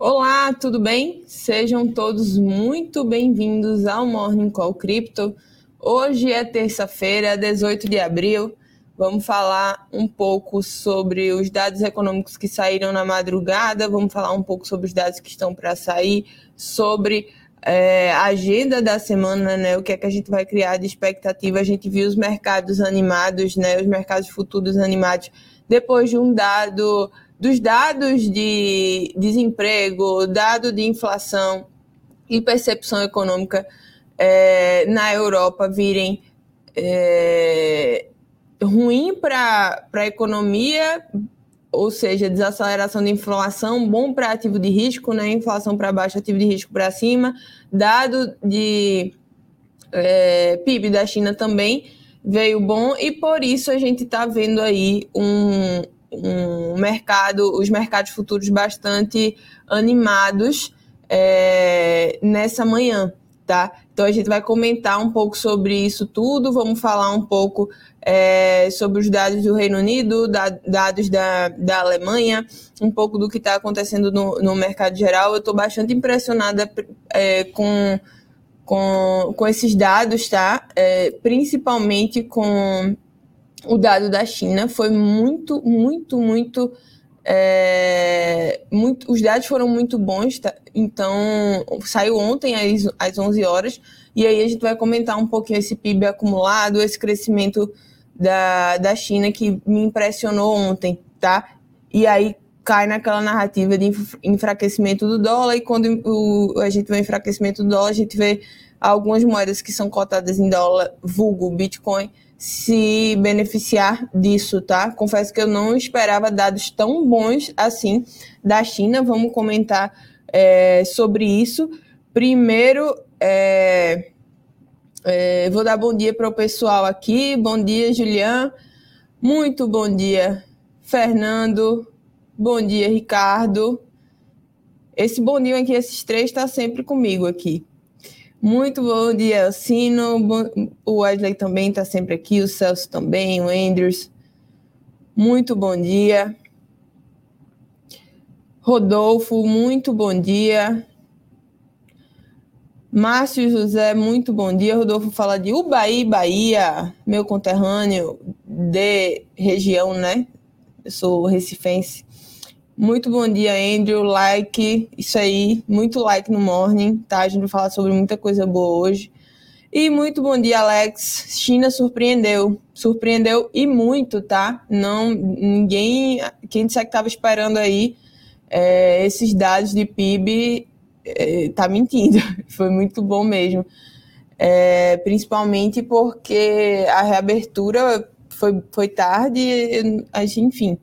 Olá, tudo bem? Sejam todos muito bem-vindos ao Morning Call Crypto. Hoje é terça-feira, 18 de abril. Vamos falar um pouco sobre os dados econômicos que saíram na madrugada, vamos falar um pouco sobre os dados que estão para sair, sobre é, a agenda da semana, né? O que é que a gente vai criar de expectativa? A gente viu os mercados animados, né? Os mercados futuros animados depois de um dado dos dados de desemprego, dado de inflação e percepção econômica é, na Europa virem é, ruim para a economia, ou seja, desaceleração de inflação, bom para ativo de risco, né? inflação para baixo, ativo de risco para cima, dado de é, PIB da China também veio bom, e por isso a gente está vendo aí um, um mercado, os mercados futuros bastante animados é, nessa manhã, tá? Então a gente vai comentar um pouco sobre isso tudo, vamos falar um pouco é, sobre os dados do Reino Unido, da, dados da, da Alemanha, um pouco do que está acontecendo no, no mercado geral. Eu estou bastante impressionada é, com, com, com esses dados, tá? É, principalmente com o dado da China foi muito, muito, muito. É, muito os dados foram muito bons, tá? então saiu ontem às, às 11 horas, e aí a gente vai comentar um pouquinho esse PIB acumulado, esse crescimento da, da China que me impressionou ontem, tá? E aí cai naquela narrativa de enfraquecimento do dólar, e quando o, a gente vê o enfraquecimento do dólar, a gente vê algumas moedas que são cotadas em dólar, vulgo Bitcoin, se beneficiar disso, tá? Confesso que eu não esperava dados tão bons assim da China. Vamos comentar é, sobre isso. Primeiro, é, é, vou dar bom dia para o pessoal aqui. Bom dia, Julian. Muito bom dia, Fernando. Bom dia, Ricardo. Esse bom dia aqui, esses três, está sempre comigo aqui. Muito bom dia, Sino. O Wesley também está sempre aqui, o Celso também, o Andrews. Muito bom dia. Rodolfo, muito bom dia. Márcio José, muito bom dia. Rodolfo fala de Ubaí, Bahia, meu conterrâneo de região, né? Eu sou recifense. Muito bom dia, Andrew. Like, isso aí. Muito like no morning, tá? A gente vai falar sobre muita coisa boa hoje. E muito bom dia, Alex. China surpreendeu. Surpreendeu e muito, tá? Não, ninguém. Quem disser que estava esperando aí é, esses dados de PIB é, tá mentindo. Foi muito bom mesmo. É, principalmente porque a reabertura foi, foi tarde, enfim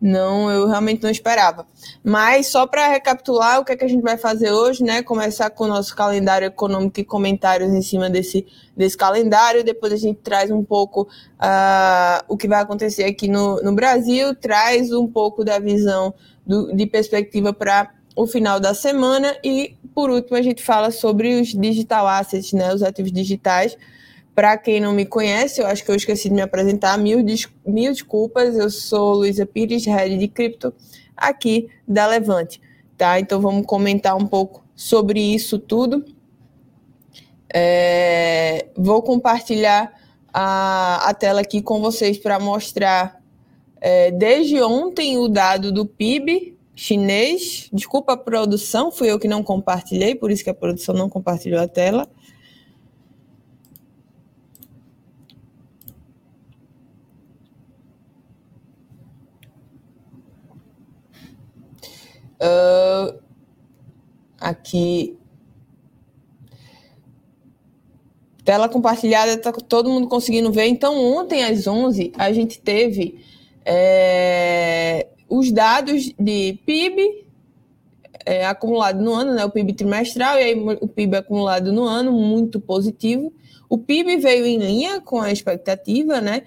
não, eu realmente não esperava. Mas só para recapitular o que, é que a gente vai fazer hoje, né? Começar com o nosso calendário econômico e comentários em cima desse, desse calendário. Depois a gente traz um pouco uh, o que vai acontecer aqui no, no Brasil, traz um pouco da visão do, de perspectiva para o final da semana e, por último, a gente fala sobre os digital assets, né? Os ativos digitais para quem não me conhece, eu acho que eu esqueci de me apresentar, mil, des mil desculpas, eu sou Luísa Pires, head de cripto, aqui da Levante, tá? Então vamos comentar um pouco sobre isso tudo. É, vou compartilhar a, a tela aqui com vocês para mostrar é, desde ontem o dado do PIB chinês. Desculpa a produção, fui eu que não compartilhei, por isso que a produção não compartilhou a tela. Uh, aqui. Tela compartilhada, tá todo mundo conseguindo ver. Então, ontem às 11, a gente teve é, os dados de PIB é, acumulado no ano, né, o PIB trimestral, e aí o PIB acumulado no ano, muito positivo. O PIB veio em linha com a expectativa, né?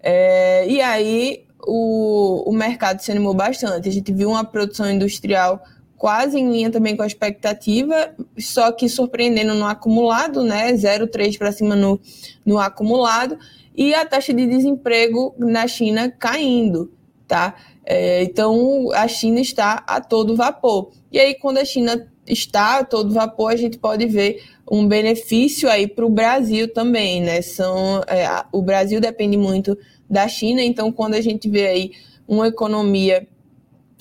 É, e aí o, o mercado se animou bastante. A gente viu uma produção industrial quase em linha também com a expectativa, só que surpreendendo no acumulado, né? 0,3 para cima no, no acumulado, e a taxa de desemprego na China caindo. tá? É, então a China está a todo vapor. E aí, quando a China está a todo vapor, a gente pode ver um benefício aí para o Brasil também, né? São, é, o Brasil depende muito da China, então quando a gente vê aí uma economia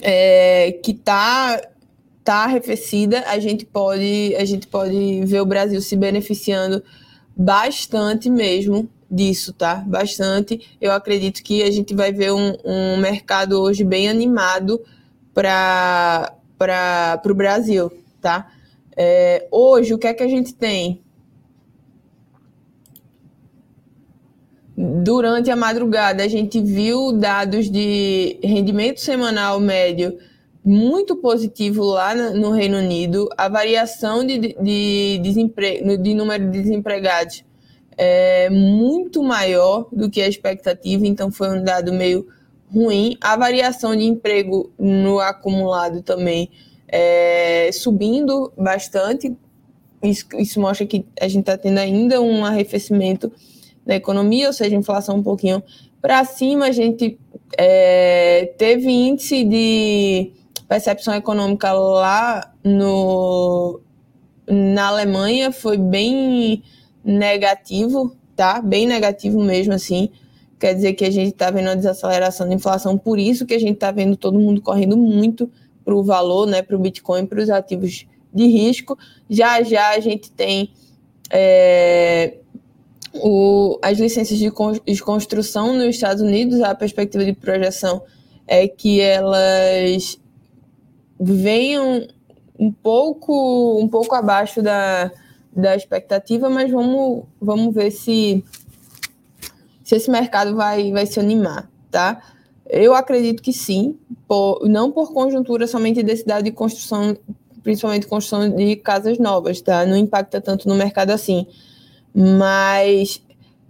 é, que está tá arrefecida, a gente pode a gente pode ver o Brasil se beneficiando bastante mesmo disso, tá? Bastante. Eu acredito que a gente vai ver um, um mercado hoje bem animado para o Brasil, tá? É, hoje, o que é que a gente tem? Durante a madrugada, a gente viu dados de rendimento semanal médio muito positivo lá no Reino Unido. A variação de, de, desemprego, de número de desempregados é muito maior do que a expectativa, então foi um dado meio ruim. A variação de emprego no acumulado também é, subindo bastante. Isso, isso mostra que a gente está tendo ainda um arrefecimento da economia, ou seja, inflação um pouquinho para cima. A gente é, teve índice de percepção econômica lá no, na Alemanha, foi bem negativo, tá? Bem negativo mesmo, assim. Quer dizer que a gente está vendo uma desaceleração da inflação, por isso que a gente está vendo todo mundo correndo muito para o valor, né, para o Bitcoin, para os ativos de risco. Já já a gente tem é, o, as licenças de, de construção nos Estados Unidos, a perspectiva de projeção é que elas venham um pouco, um pouco abaixo da, da expectativa, mas vamos, vamos ver se, se esse mercado vai, vai se animar, tá? Eu acredito que sim, por, não por conjuntura somente de cidade de construção, principalmente construção de casas novas, tá? Não impacta tanto no mercado assim. Mas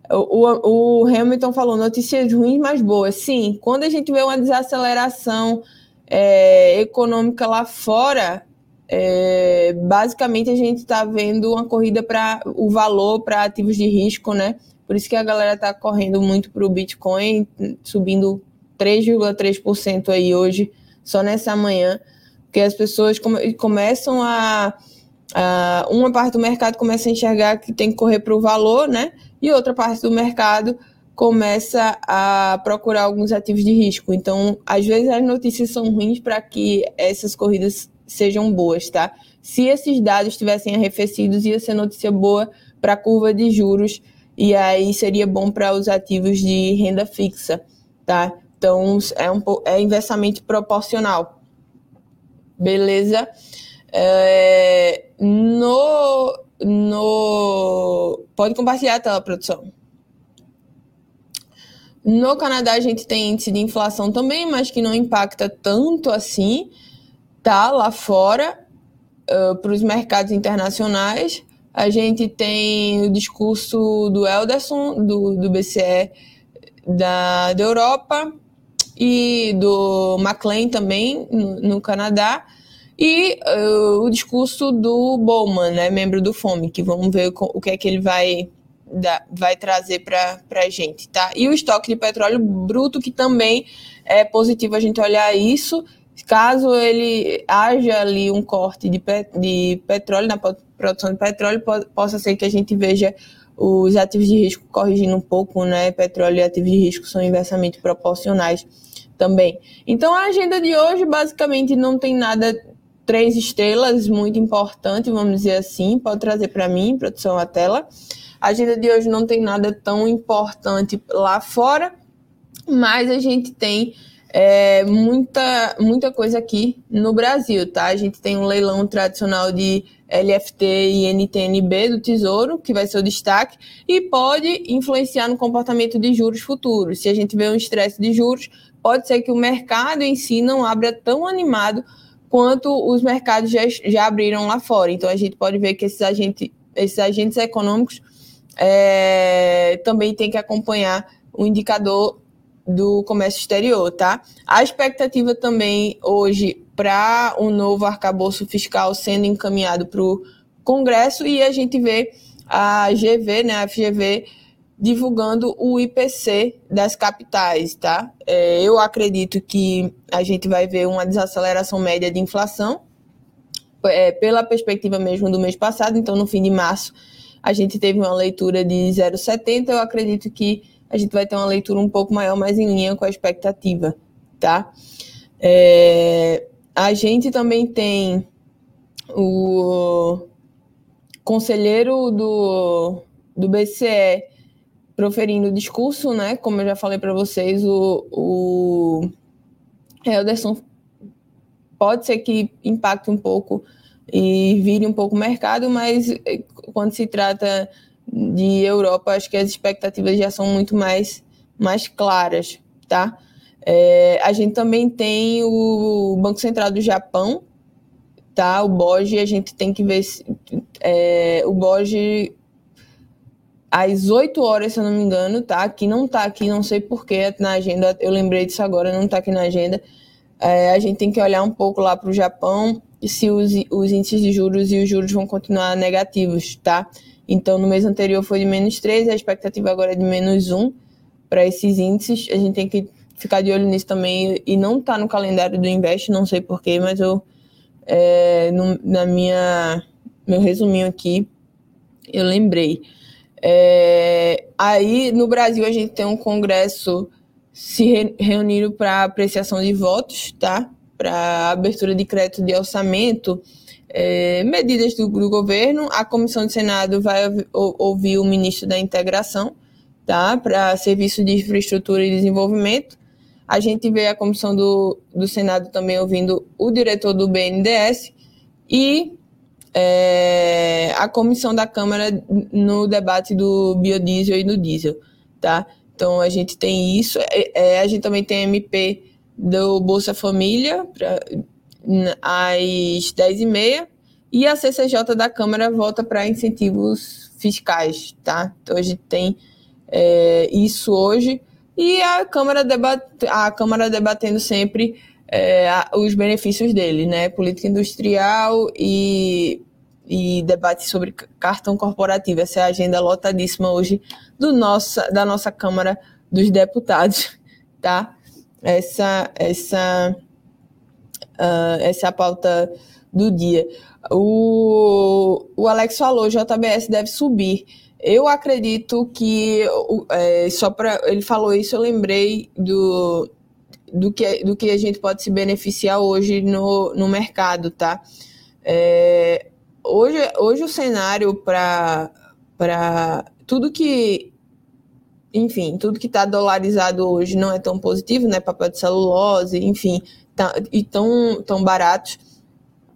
o, o Hamilton falou notícias ruins, mas boas. Sim, quando a gente vê uma desaceleração é, econômica lá fora, é, basicamente a gente está vendo uma corrida para o valor para ativos de risco, né? Por isso que a galera está correndo muito para o Bitcoin, subindo 3,3% aí hoje, só nessa manhã, porque as pessoas come, começam a, a, Uma parte do mercado começa a enxergar que tem que correr para o valor, né? E outra parte do mercado começa a procurar alguns ativos de risco. Então, às vezes as notícias são ruins para que essas corridas sejam boas, tá? Se esses dados estivessem arrefecidos, ia ser notícia boa para a curva de juros e aí seria bom para os ativos de renda fixa, tá? Então, é, um, é inversamente proporcional. Beleza? É, no, no. Pode compartilhar a tela, produção. No Canadá, a gente tem índice de inflação também, mas que não impacta tanto assim, tá? Lá fora, uh, para os mercados internacionais. A gente tem o discurso do Elderson, do, do BCE da, da Europa, e do McLean também, no, no Canadá, e uh, o discurso do Bowman, né, membro do FOMC. Vamos ver o que é que ele vai, vai trazer para a gente, tá? E o estoque de petróleo bruto, que também é positivo a gente olhar isso, caso ele haja ali um corte de, de petróleo, na produção de petróleo, possa ser que a gente veja os ativos de risco corrigindo um pouco, né? Petróleo e ativos de risco são inversamente proporcionais também. Então a agenda de hoje basicamente não tem nada três estrelas muito importante, vamos dizer assim, pode trazer para mim, produção a tela. A agenda de hoje não tem nada tão importante lá fora, mas a gente tem é, muita, muita coisa aqui no Brasil, tá? A gente tem um leilão tradicional de LFT e NTNB do Tesouro, que vai ser o destaque, e pode influenciar no comportamento de juros futuros. Se a gente vê um estresse de juros, pode ser que o mercado em si não abra tão animado quanto os mercados já, já abriram lá fora. Então, a gente pode ver que esses agentes, esses agentes econômicos é, também têm que acompanhar o indicador do comércio exterior, tá? A expectativa também hoje para o um novo arcabouço fiscal sendo encaminhado para o Congresso e a gente vê a GV, né, a FGV, divulgando o IPC das capitais, tá? É, eu acredito que a gente vai ver uma desaceleração média de inflação, é, pela perspectiva mesmo do mês passado, então no fim de março a gente teve uma leitura de 0,70, eu acredito que a gente vai ter uma leitura um pouco maior, mais em linha com a expectativa, tá? É, a gente também tem o conselheiro do, do BCE proferindo o discurso, né? Como eu já falei para vocês, o, o Helderson pode ser que impacte um pouco e vire um pouco o mercado, mas eh, quando se trata de Europa, acho que as expectativas já são muito mais, mais claras, tá? É, a gente também tem o Banco Central do Japão, tá? O BOJ, a gente tem que ver se, é, o BOJ às 8 horas, se eu não me engano, tá? Aqui não tá aqui, não sei porquê na agenda, eu lembrei disso agora, não tá aqui na agenda. É, a gente tem que olhar um pouco lá para o Japão se os, os índices de juros e os juros vão continuar negativos, tá? Então, no mês anterior foi de menos 3, a expectativa agora é de menos 1 para esses índices. A gente tem que ficar de olho nisso também. E não tá no calendário do Invest, não sei porquê, mas eu, é, no, na minha, meu resuminho aqui, eu lembrei. É, aí no Brasil a gente tem um congresso se re, reunindo para apreciação de votos, tá? Para abertura de crédito de orçamento, é, medidas do, do, governo. A comissão do Senado vai ouvir o ministro da Integração, tá? Para serviço de infraestrutura e desenvolvimento. A gente vê a comissão do, do Senado também ouvindo o diretor do BNDES e é, a comissão da Câmara no debate do biodiesel e do diesel, tá? Então a gente tem isso, é, é, a gente também tem MP do Bolsa Família pra, às 10h30 e a CCJ da Câmara volta para incentivos fiscais, tá? Então a gente tem é, isso hoje e a Câmara, debat, a Câmara debatendo sempre é, os benefícios dele, né? Política industrial e e debate sobre cartão corporativo. Essa é a agenda lotadíssima hoje do nossa, da nossa Câmara dos Deputados, tá? Essa, essa, uh, essa é a pauta do dia. O, o Alex falou, JBS deve subir. Eu acredito que, é, só para ele falou isso, eu lembrei do, do, que, do que a gente pode se beneficiar hoje no, no mercado, tá? É, hoje, hoje o cenário para tudo que. Enfim, tudo que está dolarizado hoje não é tão positivo, né? Papel de celulose, enfim, tá, e tão, tão baratos.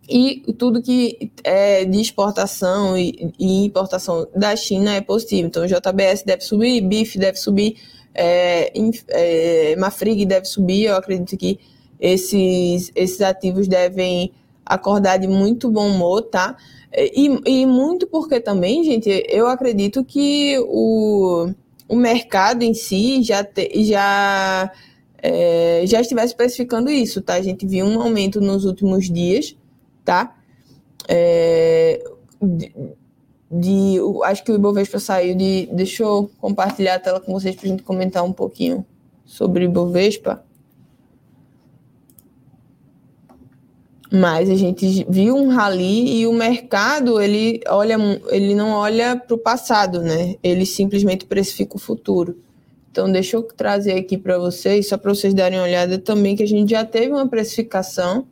E tudo que é de exportação e, e importação da China é positivo. Então, JBS deve subir, BIF deve subir, é, é, Mafrig deve subir. Eu acredito que esses, esses ativos devem acordar de muito bom humor, tá? E, e muito porque também, gente, eu acredito que o, o mercado em si já, te, já, é, já estivesse especificando isso, tá? A gente viu um aumento nos últimos dias, tá? É, de, acho que o Ibovespa saiu de. Deixa eu compartilhar a tela com vocês para gente comentar um pouquinho sobre o Ibovespa. Mas a gente viu um rally e o mercado ele olha, ele não olha para o passado, né? Ele simplesmente precifica o futuro. Então deixa eu trazer aqui para vocês, só para vocês darem uma olhada também que a gente já teve uma precificação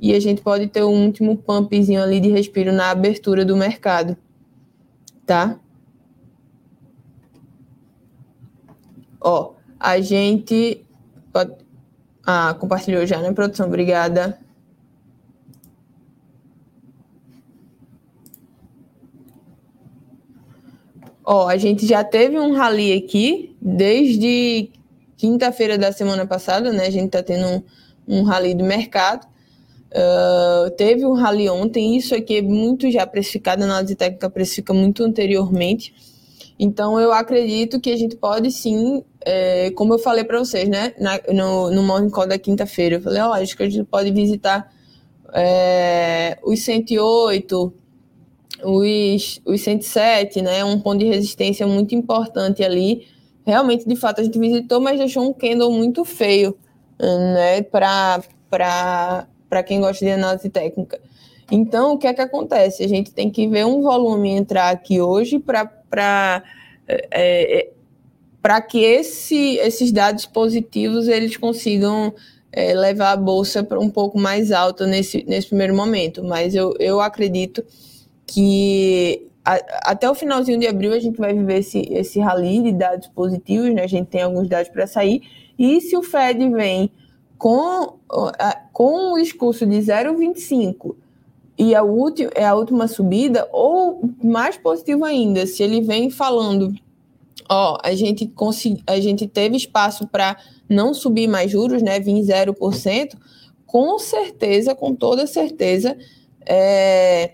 e a gente pode ter um último pumpzinho ali de respiro na abertura do mercado, tá? Ó, a gente pode... Ah, compartilhou já, né, produção? Obrigada. Ó, a gente já teve um rally aqui desde quinta-feira da semana passada, né? A gente tá tendo um, um rally do mercado. Uh, teve um rally ontem, isso aqui é muito já precificado, a análise técnica precifica muito anteriormente. Então, eu acredito que a gente pode sim, é, como eu falei para vocês, né, na, no, no Morning Call da quinta-feira, eu falei, ó, oh, acho que a gente pode visitar é, os 108, os, os 107, né? Um ponto de resistência muito importante ali. Realmente, de fato, a gente visitou, mas deixou um candle muito feio, né? Para quem gosta de análise técnica. Então, o que é que acontece? A gente tem que ver um volume entrar aqui hoje para é, é para que esse, esses dados positivos eles consigam é, levar a bolsa para um pouco mais alta nesse, nesse primeiro momento. Mas eu, eu acredito que a, até o finalzinho de abril a gente vai viver esse, esse rally de dados positivos, né? A gente tem alguns dados para sair. E se o Fed vem com, com o discurso de 0,25 e a, última, é a última subida, ou mais positivo ainda, se ele vem falando ó, a gente, a gente teve espaço para não subir mais juros, né, vir 0%, com certeza, com toda certeza, é,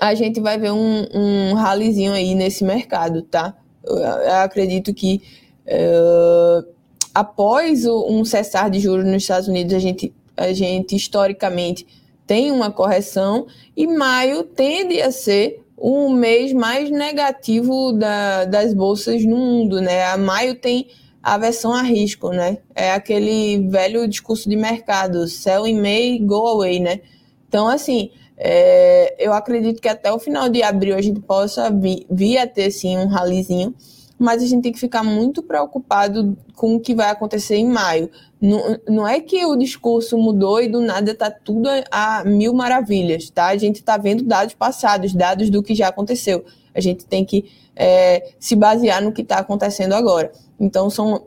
a gente vai ver um, um ralizinho aí nesse mercado, tá? Eu, eu acredito que uh, após o, um cessar de juros nos Estados Unidos, a gente, a gente historicamente tem uma correção e maio tende a ser o mês mais negativo da, das bolsas no mundo, né? A maio tem a versão a risco, né? É aquele velho discurso de mercado, sell in May, go away, né? Então, assim, é, eu acredito que até o final de abril a gente possa vir, vir a ter, sim, um ralizinho, mas a gente tem que ficar muito preocupado com o que vai acontecer em maio. Não, não é que o discurso mudou e do nada está tudo a, a, mil maravilhas, tá? A gente está vendo dados passados, dados do que já aconteceu. A gente tem que é, se basear no que está acontecendo agora. Então, são,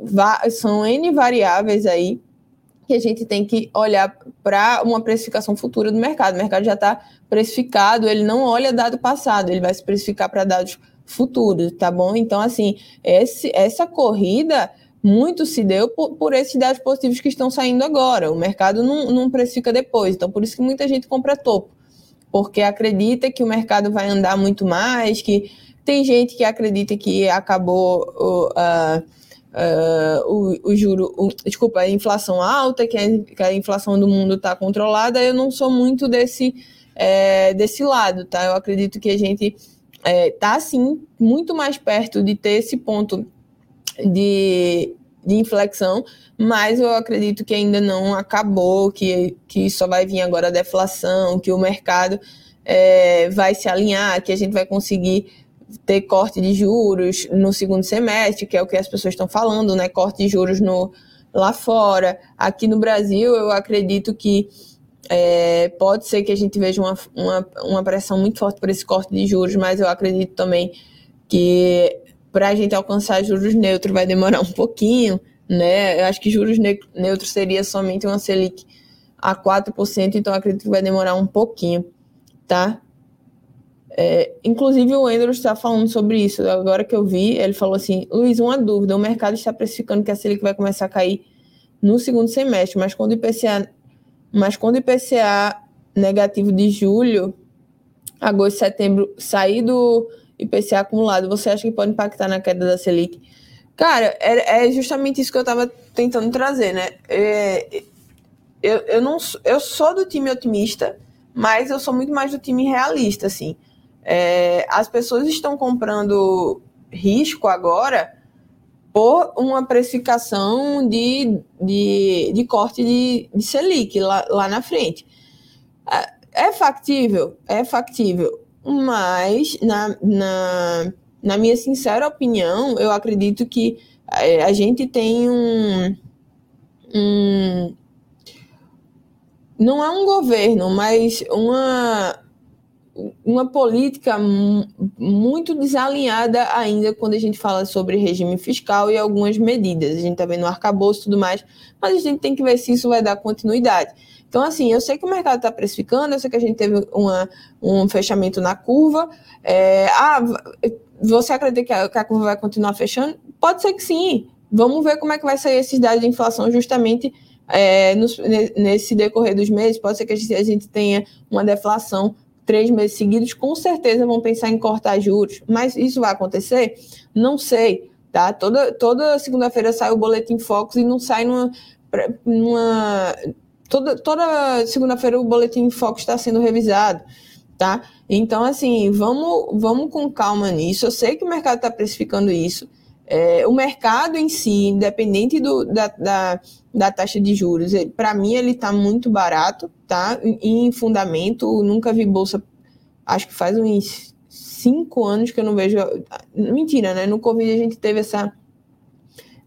são N variáveis aí que a gente tem que olhar para uma precificação futura do mercado. O mercado já está precificado, ele não olha dado passado, ele vai se precificar para dados futuros, tá bom? Então, assim, esse, essa corrida muito se deu por, por, esses dados positivos que estão saindo agora. O mercado não, não precifica depois. Então, por isso que muita gente compra topo. Porque acredita que o mercado vai andar muito mais, que tem gente que acredita que acabou uh, uh, o, o juro, o, desculpa, a inflação alta, que a, que a inflação do mundo está controlada. Eu não sou muito desse, é, desse lado, tá? Eu acredito que a gente está, é, tá, sim, muito mais perto de ter esse ponto de, de inflexão, mas eu acredito que ainda não acabou, que, que só vai vir agora a deflação, que o mercado é, vai se alinhar, que a gente vai conseguir ter corte de juros no segundo semestre, que é o que as pessoas estão falando, né? Corte de juros no, lá fora. Aqui no Brasil, eu acredito que é, pode ser que a gente veja uma, uma, uma pressão muito forte por esse corte de juros, mas eu acredito também que para a gente alcançar juros neutros vai demorar um pouquinho, né? Eu acho que juros ne neutros seria somente uma Selic a 4%, então acredito que vai demorar um pouquinho, tá? É, inclusive o Andrew está falando sobre isso, agora que eu vi, ele falou assim, Luiz, uma dúvida, o mercado está precificando que a Selic vai começar a cair no segundo semestre, mas quando o IPCA, mas quando o IPCA negativo de julho, agosto, setembro sair do IPCA acumulado, você acha que pode impactar na queda da Selic? Cara, é, é justamente isso que eu estava tentando trazer, né? É, eu, eu, não, eu sou do time otimista, mas eu sou muito mais do time realista, assim. É, as pessoas estão comprando risco agora por uma precificação de, de, de corte de, de Selic lá, lá na frente. É, é factível? É factível mas, na, na, na minha sincera opinião, eu acredito que é, a gente tem um, um. Não é um governo, mas uma, uma política muito desalinhada ainda quando a gente fala sobre regime fiscal e algumas medidas. A gente está vendo o arcabouço e tudo mais, mas a gente tem que ver se isso vai dar continuidade. Então, assim, eu sei que o mercado está precificando, eu sei que a gente teve uma, um fechamento na curva. É, ah, você acredita que a, que a curva vai continuar fechando? Pode ser que sim. Vamos ver como é que vai sair esses dados de inflação justamente é, nos, nesse decorrer dos meses. Pode ser que a gente, a gente tenha uma deflação três meses seguidos, com certeza vão pensar em cortar juros. Mas isso vai acontecer? Não sei. Tá? Toda, toda segunda-feira sai o boletim Focus e não sai numa, numa toda, toda segunda-feira o boletim Foco está sendo revisado. tá? Então, assim, vamos, vamos com calma nisso. Eu sei que o mercado está precificando isso. É, o mercado em si, independente do, da, da, da taxa de juros, para mim ele está muito barato, tá? Em, fundamento, nunca vi bolsa, acho que faz uns cinco anos que eu não vejo. Mentira, né? No Covid a gente teve essa,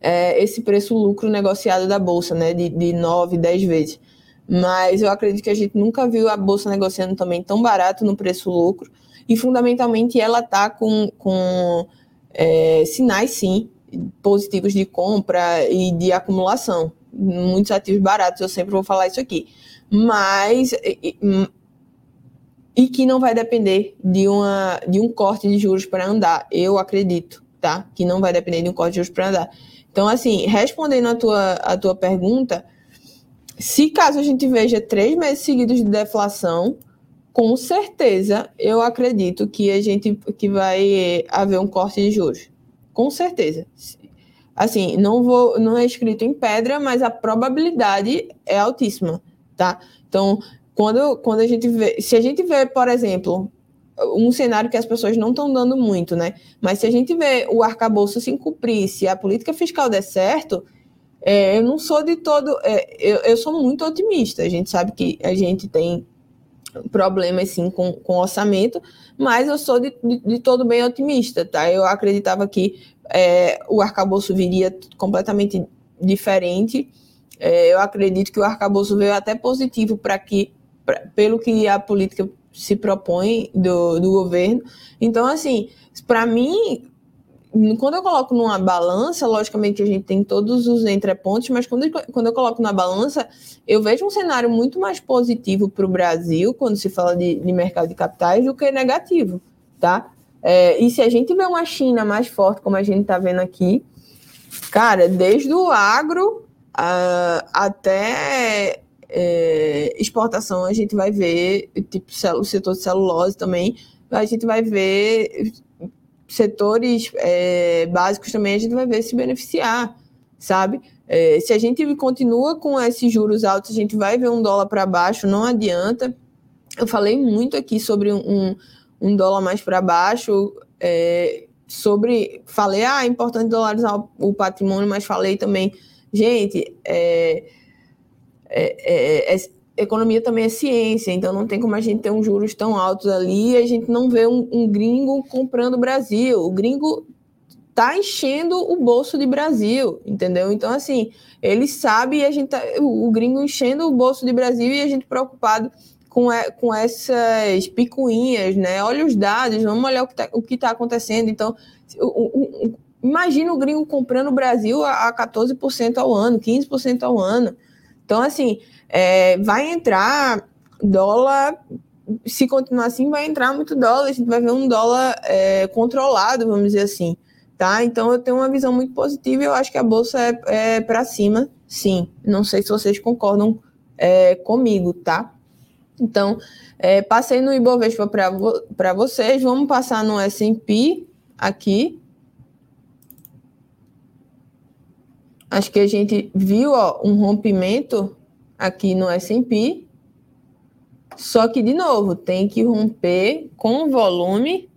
é, esse preço-lucro negociado da bolsa, né? De, de 9, 10 vezes. Mas eu acredito que a gente nunca viu a bolsa negociando também tão barato no preço-lucro. E fundamentalmente ela tá com, com é, sinais, sim, positivos de compra e de acumulação. Muitos ativos baratos, eu sempre vou falar isso aqui. Mas e que não vai depender de, uma, de um corte de juros para andar. Eu acredito, tá? Que não vai depender de um corte de juros para andar. Então, assim, respondendo a tua, a tua pergunta, se caso a gente veja três meses seguidos de deflação, com certeza eu acredito que a gente que vai haver um corte de juros. Com certeza. Assim, não vou, não é escrito em pedra, mas a probabilidade é altíssima, tá? Então, quando, quando a gente vê, se a gente vê, por exemplo, um cenário que as pessoas não estão dando muito, né? Mas se a gente vê o arcabouço se cumprir, se a política fiscal der certo, é, eu não sou de todo. É, eu, eu sou muito otimista. A gente sabe que a gente tem problemas sim com, com orçamento, mas eu sou de, de, de todo bem otimista, tá? Eu acreditava que é, o arcabouço viria completamente diferente. É, eu acredito que o arcabouço veio até positivo para que pra, pelo que a política se propõe do, do governo. Então, assim, para mim, quando eu coloco numa balança, logicamente a gente tem todos os entrepontos, mas quando, eu, quando eu coloco na balança, eu vejo um cenário muito mais positivo para o Brasil, quando se fala de, de, mercado de capitais, do que negativo, tá? É, e se a gente vê uma China mais forte, como a gente está vendo aqui, cara, desde o agro uh, até é, exportação a gente vai ver, tipo, o setor de celulose também, a gente vai ver setores é, básicos também, a gente vai ver se beneficiar, sabe? É, se a gente continua com esses juros altos, a gente vai ver um dólar para baixo, não adianta. Eu falei muito aqui sobre um, um dólar mais para baixo, é, sobre. Falei, ah, é importante dolarizar o patrimônio, mas falei também, gente, é, é, é, é, economia também é ciência, então não tem como a gente ter uns juros tão altos ali e a gente não vê um, um gringo comprando o Brasil. O gringo tá enchendo o bolso de Brasil, entendeu? Então, assim, ele sabe e a gente tá, o gringo enchendo o bolso de Brasil e a gente preocupado com, com essas picuinhas, né? Olha os dados, vamos olhar o que está tá acontecendo. Então, o, o, imagina o gringo comprando o Brasil a, a 14% ao ano, 15% ao ano. Então, assim, é, vai entrar dólar, se continuar assim, vai entrar muito dólar, a gente vai ver um dólar é, controlado, vamos dizer assim, tá? Então, eu tenho uma visão muito positiva e eu acho que a bolsa é, é para cima, sim. Não sei se vocês concordam é, comigo, tá? Então, é, passei no Ibovespa para vocês, vamos passar no S&P aqui. Acho que a gente viu ó, um rompimento aqui no S&P, só que, de novo, tem que romper com volume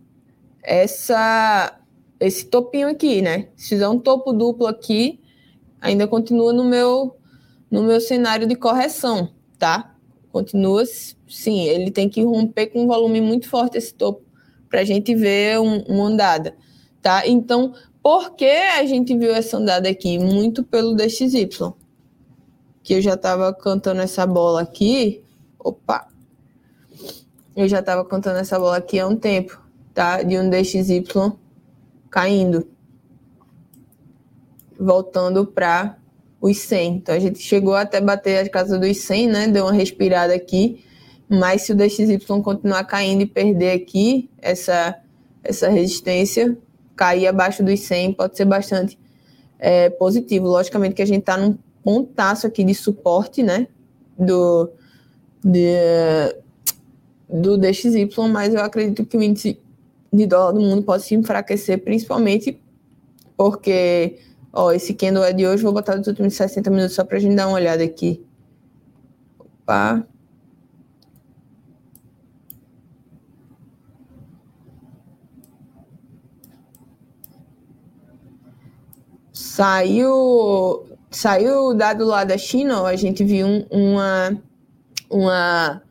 essa, esse topinho aqui, né? Se fizer um topo duplo aqui, ainda continua no meu, no meu cenário de correção, tá? Continua, sim, ele tem que romper com um volume muito forte esse topo para a gente ver um, uma andada, tá? Então, por que a gente viu essa andada aqui? Muito pelo DXY. Que eu já estava cantando essa bola aqui. Opa! Eu já estava cantando essa bola aqui há um tempo, tá? De um DXY caindo. Voltando para os 100. Então a gente chegou até bater a casa dos 100, né? Deu uma respirada aqui. Mas se o DXY continuar caindo e perder aqui essa, essa resistência, cair abaixo dos 100 pode ser bastante é, positivo. Logicamente que a gente está num pontaço aqui de suporte, né? Do, de, do DXY, mas eu acredito que o índice de dólar do mundo pode se enfraquecer, principalmente porque ó, esse candle é de hoje, vou botar dos últimos 60 minutos só para gente dar uma olhada aqui. Opa. Saiu saiu o dado lá da China, a gente viu um, uma, uma,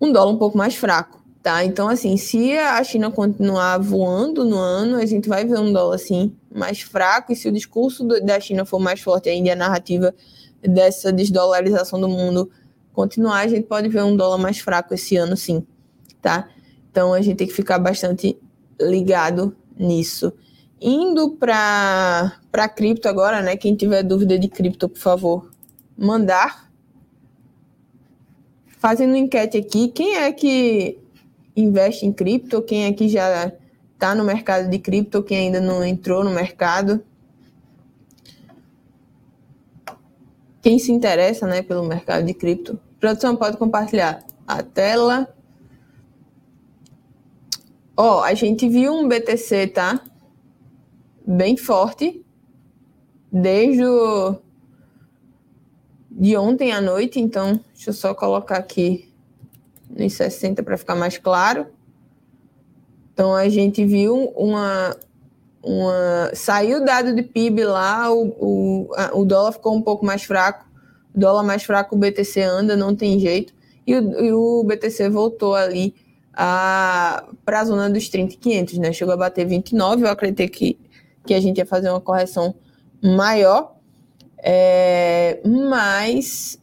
um dólar um pouco mais fraco, tá? Então, assim, se a China continuar voando no ano, a gente vai ver um dólar, assim, mais fraco, e se o discurso do, da China for mais forte ainda, a narrativa dessa desdolarização do mundo continuar, a gente pode ver um dólar mais fraco esse ano, sim, tá? Então, a gente tem que ficar bastante ligado nisso. Indo para cripto agora, né? Quem tiver dúvida de cripto, por favor, mandar. Fazendo enquete aqui, quem é que investe em cripto? Quem é que já está no mercado de cripto? Quem ainda não entrou no mercado? Quem se interessa, né, pelo mercado de cripto? Produção pode compartilhar a tela. Ó, a gente viu um BTC, tá? Bem forte desde o, de ontem à noite, então deixa eu só colocar aqui nos 60 para ficar mais claro. Então a gente viu uma, uma saiu o dado de PIB lá, o, o, a, o dólar ficou um pouco mais fraco, dólar mais fraco, o BTC anda, não tem jeito, e o, e o BTC voltou ali para a zona dos 30,500, né? Chegou a bater 29, eu acreditei que que a gente ia fazer uma correção maior, é, mas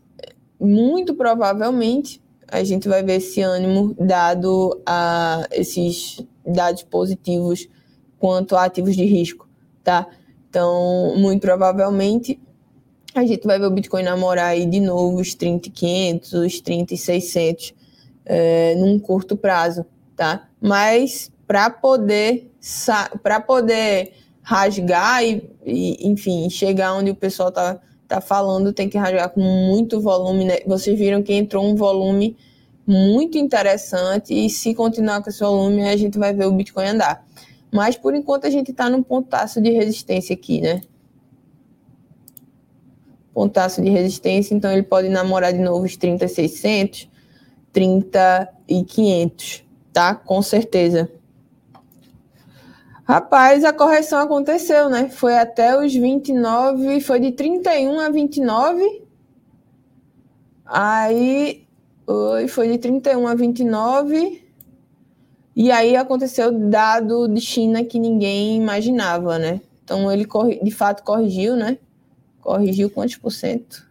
muito provavelmente a gente vai ver esse ânimo dado a esses dados positivos quanto a ativos de risco, tá? Então, muito provavelmente a gente vai ver o Bitcoin namorar aí de novo os 30,500, os 30,600 é, num curto prazo, tá? Mas para poder para poder rasgar e, e, enfim, chegar onde o pessoal tá, tá falando, tem que rasgar com muito volume, né? Vocês viram que entrou um volume muito interessante e se continuar com esse volume, a gente vai ver o Bitcoin andar. Mas por enquanto a gente está num pontaço de resistência aqui, né? Pontaço de resistência, então ele pode namorar de novo os 30,600, 30 e 500, tá? Com certeza. Rapaz, a correção aconteceu, né? Foi até os 29, foi de 31 a 29. Aí foi de 31 a 29. E aí aconteceu dado de China que ninguém imaginava, né? Então ele de fato corrigiu, né? Corrigiu quantos por cento?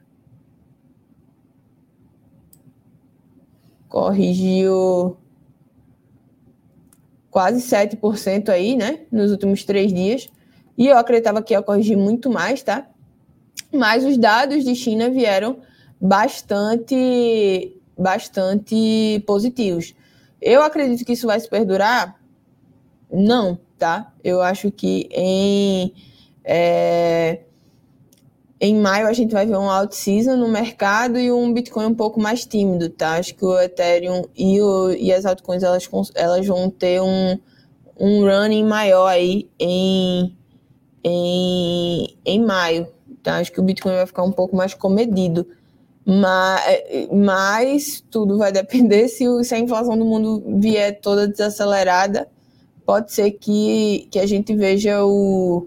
Corrigiu quase 7% aí, né, nos últimos três dias. E eu acreditava que ia corrigir muito mais, tá? Mas os dados de China vieram bastante, bastante positivos. Eu acredito que isso vai se perdurar? Não, tá? Eu acho que em é, em maio a gente vai ver um out season no mercado e um Bitcoin um pouco mais tímido, tá? Acho que o Ethereum e, o, e as altcoins elas, elas vão ter um, um running maior aí em, em, em maio, tá? Acho que o Bitcoin vai ficar um pouco mais comedido. Mas, mas tudo vai depender se, se a inflação do mundo vier toda desacelerada. Pode ser que, que a gente veja o,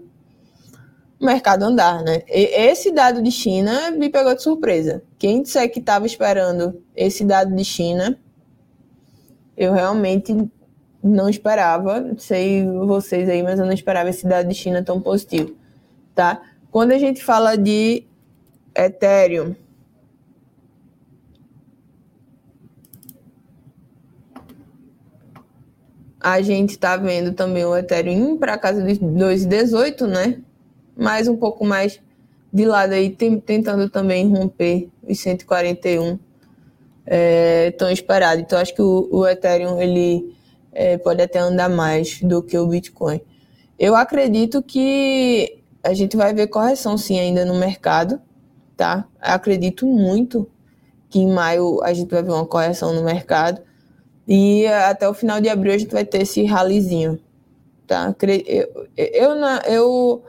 o mercado andar, né? E esse dado de China me pegou de surpresa. Quem disser que estava esperando esse dado de China, eu realmente não esperava. Sei vocês aí, mas eu não esperava esse dado de China tão positivo, tá? Quando a gente fala de Ethereum, a gente está vendo também o Ethereum para casa de 2,18, né? Mas um pouco mais de lado aí, tentando também romper os 141 é, tão esperado. Então acho que o, o Ethereum ele é, pode até andar mais do que o Bitcoin. Eu acredito que a gente vai ver correção sim ainda no mercado, tá? Acredito muito que em maio a gente vai ver uma correção no mercado e até o final de abril a gente vai ter esse ralizinho, tá? Eu, eu, eu, eu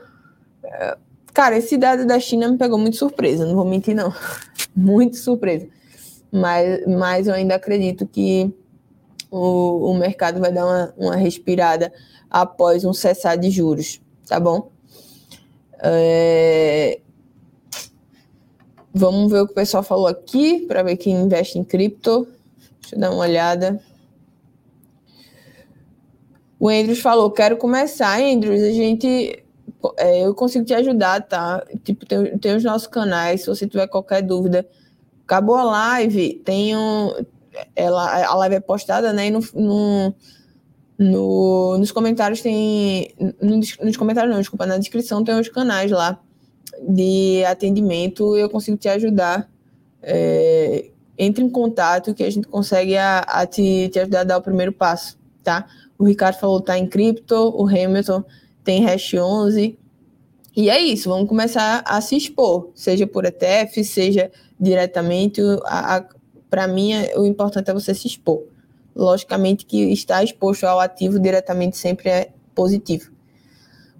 Cara, esse dado da China me pegou muito surpresa, não vou mentir, não. muito surpresa. Mas, mas eu ainda acredito que o, o mercado vai dar uma, uma respirada após um cessar de juros, tá bom? É... Vamos ver o que o pessoal falou aqui, para ver quem investe em cripto. Deixa eu dar uma olhada. O Andrews falou, quero começar, Andrews, a gente, é, eu consigo te ajudar, tá? Tipo, tem, tem os nossos canais, se você tiver qualquer dúvida. Acabou a live, tem um, ela, a live é postada, né? E no, no, no nos comentários tem. No, nos comentários não, desculpa, na descrição tem os canais lá de atendimento. Eu consigo te ajudar. É, entre em contato que a gente consegue a, a te, te ajudar a dar o primeiro passo, tá? O Ricardo falou tá em cripto, o Hamilton tem Hash 11. E é isso, vamos começar a se expor, seja por ETF, seja diretamente. A, para mim, o importante é você se expor. Logicamente que estar exposto ao ativo diretamente sempre é positivo.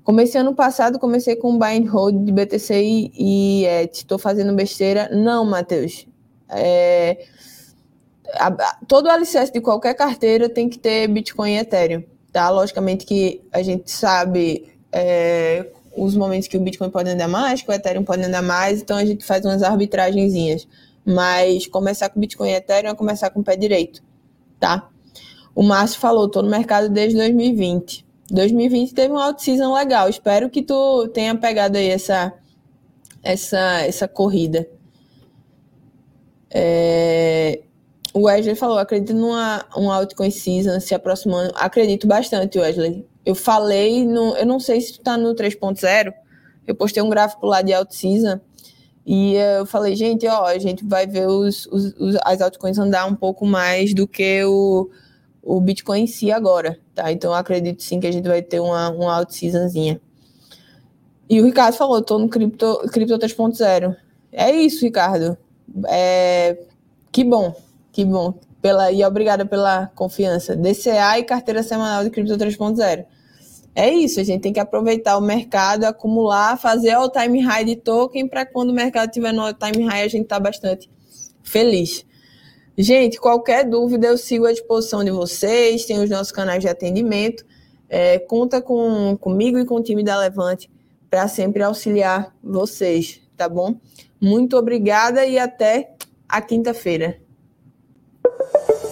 Comecei ano passado, comecei com buy and hold de BTC e estou fazendo besteira. Não, Matheus. É, a, a, todo o alicerce de qualquer carteira tem que ter Bitcoin e Ethereum. Tá? Logicamente que a gente sabe é, os momentos que o Bitcoin pode andar mais, que o Ethereum pode andar mais, então a gente faz umas arbitragenzinhas. Mas começar com Bitcoin e Ethereum é começar com o pé direito, tá? O Márcio falou, tô no mercado desde 2020. 2020 teve um out-season legal. Espero que tu tenha pegado aí essa, essa, essa corrida. É... O Wesley falou, acredito numa um season se aproximando. Acredito bastante, Wesley. Eu falei, no, eu não sei se tu tá no 3.0, eu postei um gráfico lá de season e eu falei, gente, ó, a gente vai ver os, os, os, as altcoins andar um pouco mais do que o, o Bitcoin em si agora, tá? Então acredito sim que a gente vai ter uma, uma alt seasonzinha. E o Ricardo falou, tô no Crypto, Crypto 3.0. É isso, Ricardo. É, que bom, que bom. Pela, e obrigada pela confiança. DCA e carteira semanal de Crypto 3.0 é isso, a gente tem que aproveitar o mercado, acumular, fazer o time high de token para quando o mercado estiver no time high a gente tá bastante feliz. Gente, qualquer dúvida eu sigo à disposição de vocês, tem os nossos canais de atendimento, é, conta com, comigo e com o time da Levante para sempre auxiliar vocês, tá bom? Muito obrigada e até a quinta-feira. Thank you.